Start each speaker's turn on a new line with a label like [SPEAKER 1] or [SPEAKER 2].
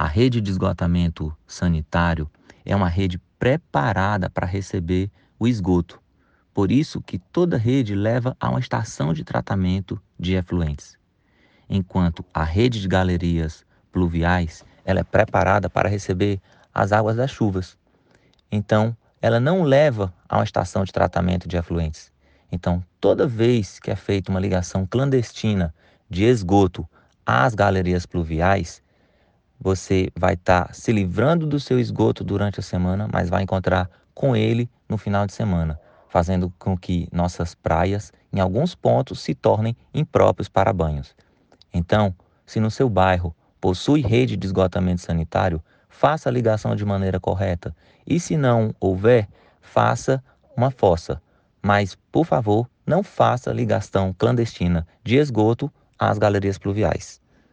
[SPEAKER 1] A rede de esgotamento sanitário é uma rede preparada para receber o esgoto. Por isso que toda rede leva a uma estação de tratamento de efluentes. Enquanto a rede de galerias pluviais, ela é preparada para receber as águas das chuvas. Então, ela não leva a uma estação de tratamento de efluentes. Então, toda vez que é feita uma ligação clandestina de esgoto às galerias pluviais, você vai estar tá se livrando do seu esgoto durante a semana, mas vai encontrar com ele no final de semana, fazendo com que nossas praias, em alguns pontos, se tornem impróprios para banhos. Então, se no seu bairro possui rede de esgotamento sanitário, faça a ligação de maneira correta. E se não houver, faça uma fossa. Mas, por favor, não faça ligação clandestina de esgoto às galerias pluviais.